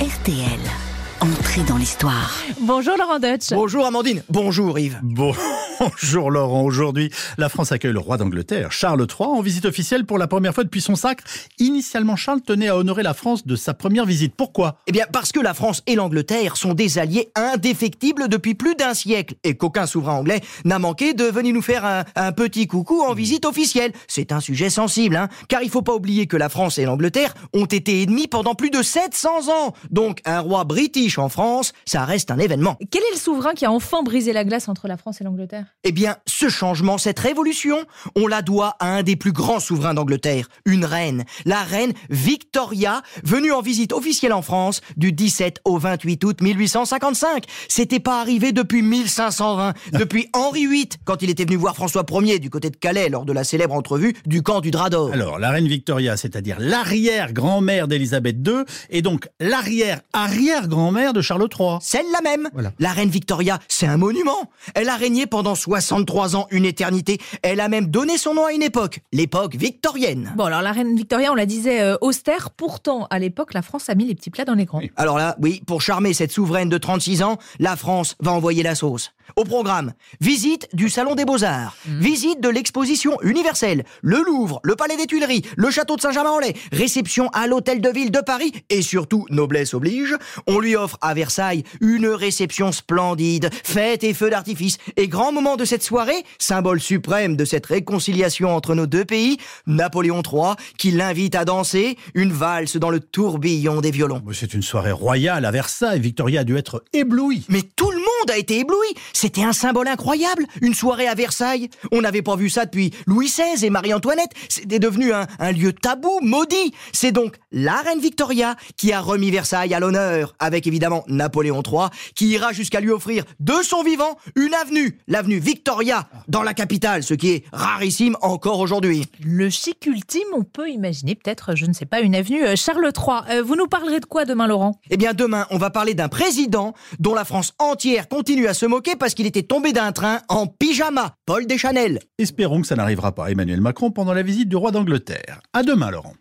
RTL. Entrée dans l'histoire. Bonjour Laurent Deutsch. Bonjour Amandine. Bonjour Yves. Bonjour Laurent. Aujourd'hui, la France accueille le roi d'Angleterre, Charles III, en visite officielle pour la première fois depuis son sacre. Initialement, Charles tenait à honorer la France de sa première visite. Pourquoi? Eh bien, parce que la France et l'Angleterre sont des alliés indéfectibles depuis plus d'un siècle et qu'aucun souverain anglais n'a manqué de venir nous faire un, un petit coucou en visite officielle. C'est un sujet sensible, hein, car il faut pas oublier que la France et l'Angleterre ont été ennemis pendant plus de 700 ans. Donc, un roi british en France, ça reste un événement. Quel est le souverain qui a enfin brisé la glace entre la France et l'Angleterre? Eh bien, ce changement, cette révolution, on la doit à un des plus grands souverains d'Angleterre, une reine, la reine Victoria, venue en visite officielle en France du 17 au 28 août 1855. C'était pas arrivé depuis 1520, depuis Henri VIII, quand il était venu voir François Ier du côté de Calais lors de la célèbre entrevue du camp du Drap d'Or. Alors, la reine Victoria, c'est-à-dire l'arrière-grand-mère d'Élisabeth II, et donc l'arrière-arrière-grand-mère de Charles III. Celle-là même. Voilà. La reine Victoria, c'est un monument. Elle a régné pendant 63 ans, une éternité. Elle a même donné son nom à une époque, l'époque victorienne. Bon, alors la reine Victoria, on la disait euh, austère. Pourtant, à l'époque, la France a mis les petits plats dans les grands. Alors là, oui, pour charmer cette souveraine de 36 ans, la France va envoyer la sauce. Au programme, visite du Salon des Beaux-Arts, visite de l'exposition universelle, le Louvre, le Palais des Tuileries, le Château de Saint-Germain-en-Laye, réception à l'Hôtel de Ville de Paris et surtout, noblesse oblige, on lui offre à Versailles une réception splendide, fête et feux d'artifice. Et grand moment de cette soirée, symbole suprême de cette réconciliation entre nos deux pays, Napoléon III qui l'invite à danser une valse dans le tourbillon des violons. Mais C'est une soirée royale à Versailles. Victoria a dû être éblouie. Mais monde a été ébloui. C'était un symbole incroyable, une soirée à Versailles. On n'avait pas vu ça depuis Louis XVI et Marie-Antoinette. C'était devenu un, un lieu tabou, maudit. C'est donc la reine Victoria qui a remis Versailles à l'honneur, avec évidemment Napoléon III, qui ira jusqu'à lui offrir de son vivant une avenue, l'avenue Victoria, dans la capitale, ce qui est rarissime encore aujourd'hui. Le chic ultime, on peut imaginer peut-être, je ne sais pas, une avenue euh, Charles III. Euh, vous nous parlerez de quoi demain, Laurent? Eh bien, demain, on va parler d'un président dont la France entière continue à se moquer parce qu'il était tombé d'un train en pyjama. Paul Deschanel. Espérons que ça n'arrivera pas à Emmanuel Macron pendant la visite du roi d'Angleterre. À demain, Laurent.